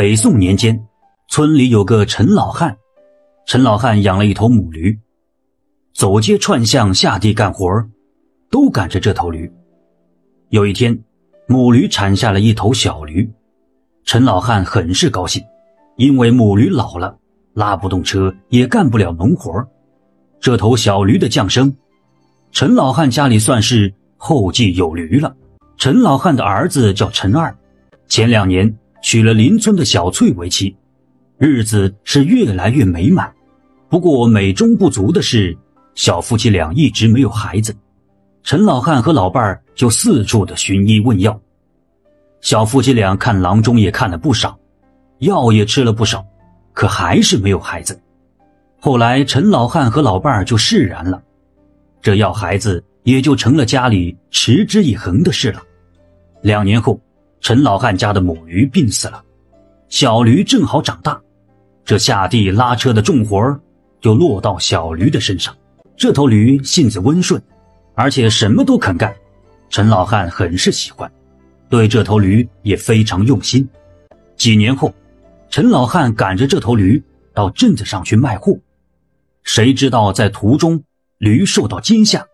北宋年间，村里有个陈老汉，陈老汉养了一头母驴，走街串巷、下地干活都赶着这头驴。有一天，母驴产下了一头小驴，陈老汉很是高兴，因为母驴老了，拉不动车，也干不了农活这头小驴的降生，陈老汉家里算是后继有驴了。陈老汉的儿子叫陈二，前两年。娶了邻村的小翠为妻，日子是越来越美满。不过美中不足的是，小夫妻俩一直没有孩子。陈老汉和老伴儿就四处的寻医问药。小夫妻俩看郎中也看了不少，药也吃了不少，可还是没有孩子。后来陈老汉和老伴儿就释然了，这要孩子也就成了家里持之以恒的事了。两年后。陈老汉家的母驴病死了，小驴正好长大，这下地拉车的重活就落到小驴的身上。这头驴性子温顺，而且什么都肯干，陈老汉很是喜欢，对这头驴也非常用心。几年后，陈老汉赶着这头驴到镇子上去卖货，谁知道在途中驴受到惊吓，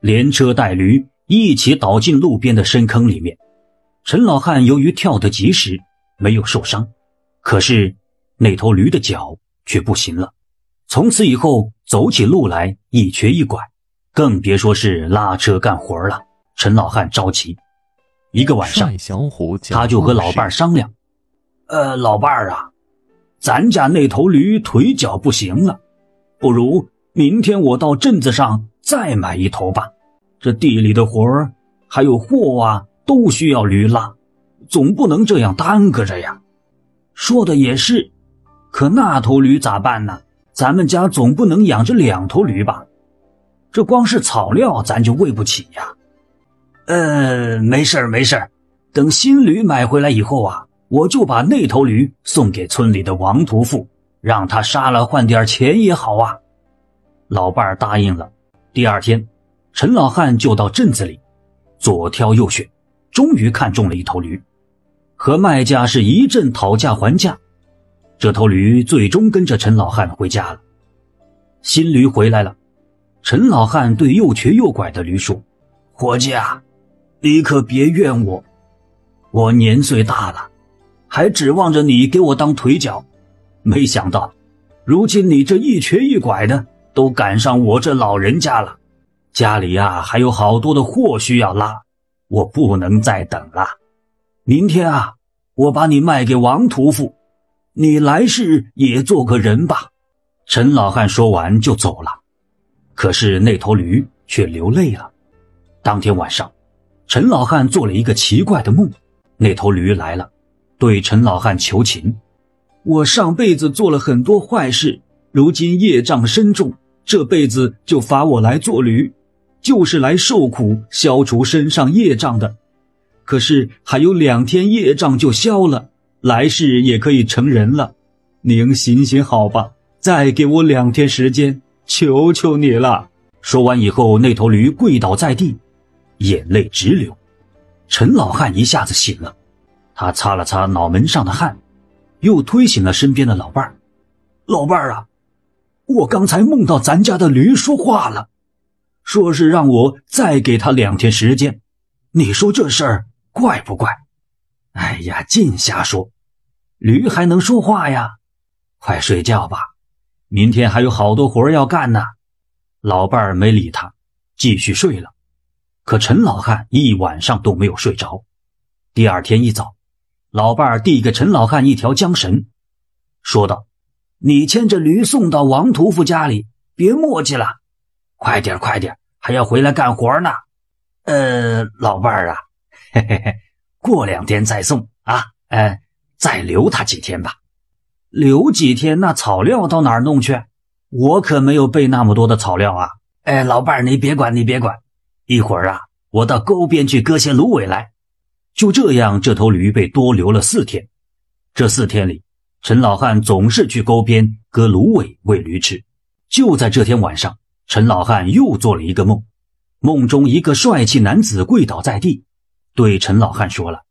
连车带驴一起倒进路边的深坑里面。陈老汉由于跳得及时，没有受伤，可是那头驴的脚却不行了，从此以后走起路来一瘸一拐，更别说是拉车干活了。陈老汉着急，一个晚上，他就和老伴商量：“呃，老伴儿啊，咱家那头驴腿脚不行了，不如明天我到镇子上再买一头吧。这地里的活儿还有货啊。”都需要驴拉，总不能这样耽搁着呀。说的也是，可那头驴咋办呢？咱们家总不能养着两头驴吧？这光是草料咱就喂不起呀。呃，没事儿没事儿，等新驴买回来以后啊，我就把那头驴送给村里的王屠夫，让他杀了换点钱也好啊。老伴儿答应了。第二天，陈老汉就到镇子里，左挑右选。终于看中了一头驴，和卖家是一阵讨价还价，这头驴最终跟着陈老汉回家了。新驴回来了，陈老汉对又瘸又拐的驴说：“伙计啊，你可别怨我，我年岁大了，还指望着你给我当腿脚，没想到，如今你这一瘸一拐的都赶上我这老人家了，家里呀还有好多的货需要拉。”我不能再等了，明天啊，我把你卖给王屠夫，你来世也做个人吧。陈老汉说完就走了，可是那头驴却流泪了。当天晚上，陈老汉做了一个奇怪的梦，那头驴来了，对陈老汉求情：“我上辈子做了很多坏事，如今业障深重，这辈子就罚我来做驴。”就是来受苦、消除身上业障的，可是还有两天业障就消了，来世也可以成人了。您行行好吧，再给我两天时间，求求你了。说完以后，那头驴跪倒在地，眼泪直流。陈老汉一下子醒了，他擦了擦脑门上的汗，又推醒了身边的老伴儿。老伴儿啊，我刚才梦到咱家的驴说话了。说是让我再给他两天时间，你说这事儿怪不怪？哎呀，净瞎说！驴还能说话呀？快睡觉吧，明天还有好多活要干呢。老伴儿没理他，继续睡了。可陈老汉一晚上都没有睡着。第二天一早，老伴儿递给陈老汉一条缰绳，说道：“你牵着驴送到王屠夫家里，别磨叽了。”快点，快点，还要回来干活呢。呃，老伴儿啊，嘿嘿嘿，过两天再送啊。呃，再留他几天吧。留几天，那草料到哪儿弄去？我可没有备那么多的草料啊。哎，老伴儿，你别管，你别管。一会儿啊，我到沟边去割些芦苇来。就这样，这头驴被多留了四天。这四天里，陈老汉总是去沟边割芦苇喂驴吃。就在这天晚上。陈老汉又做了一个梦，梦中一个帅气男子跪倒在地，对陈老汉说了：“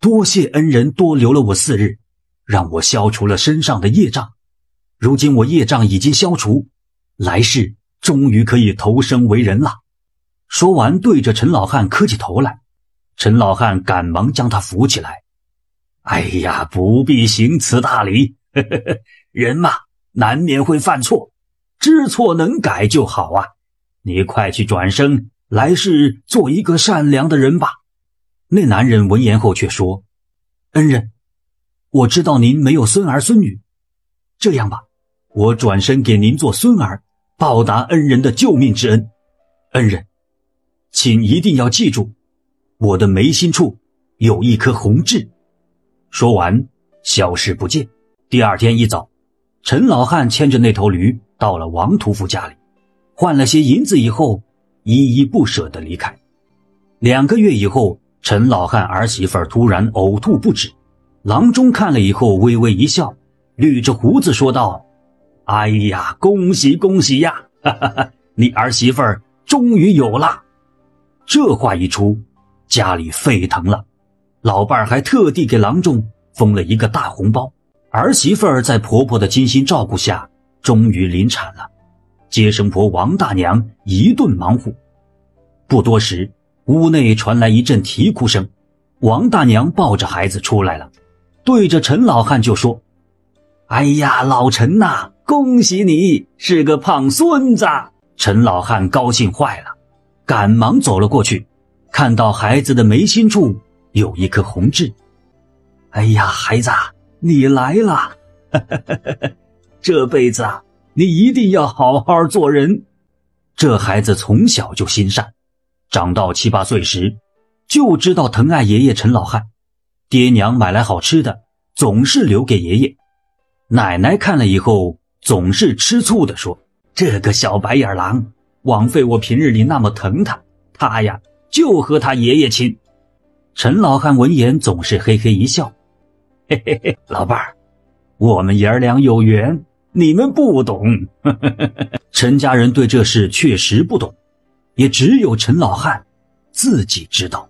多谢恩人多留了我四日，让我消除了身上的业障。如今我业障已经消除，来世终于可以投生为人了。说完，对着陈老汉磕起头来。陈老汉赶忙将他扶起来。哎呀，不必行此大礼，人嘛，难免会犯错，知错能改就好啊。你快去转生，来世做一个善良的人吧。那男人闻言后却说：“恩人，我知道您没有孙儿孙女，这样吧。”我转身给您做孙儿，报答恩人的救命之恩。恩人，请一定要记住，我的眉心处有一颗红痣。说完，消失不见。第二天一早，陈老汉牵着那头驴到了王屠夫家里，换了些银子以后，依依不舍地离开。两个月以后，陈老汉儿媳妇突然呕吐不止，郎中看了以后微微一笑，捋着胡子说道。哎呀，恭喜恭喜呀！哈哈哈，你儿媳妇终于有了。这话一出，家里沸腾了。老伴儿还特地给郎中封了一个大红包。儿媳妇儿在婆婆的精心照顾下，终于临产了。接生婆王大娘一顿忙活。不多时，屋内传来一阵啼哭声。王大娘抱着孩子出来了，对着陈老汉就说：“哎呀，老陈呐！”恭喜你是个胖孙子！陈老汉高兴坏了，赶忙走了过去，看到孩子的眉心处有一颗红痣。哎呀，孩子，你来了！这辈子啊，你一定要好好做人。这孩子从小就心善，长到七八岁时，就知道疼爱爷爷陈老汉。爹娘买来好吃的，总是留给爷爷。奶奶看了以后。总是吃醋地说：“这个小白眼狼，枉费我平日里那么疼他。他呀，就和他爷爷亲。”陈老汉闻言总是嘿嘿一笑：“嘿嘿嘿，老伴儿，我们爷儿俩有缘，你们不懂。”陈家人对这事确实不懂，也只有陈老汉自己知道。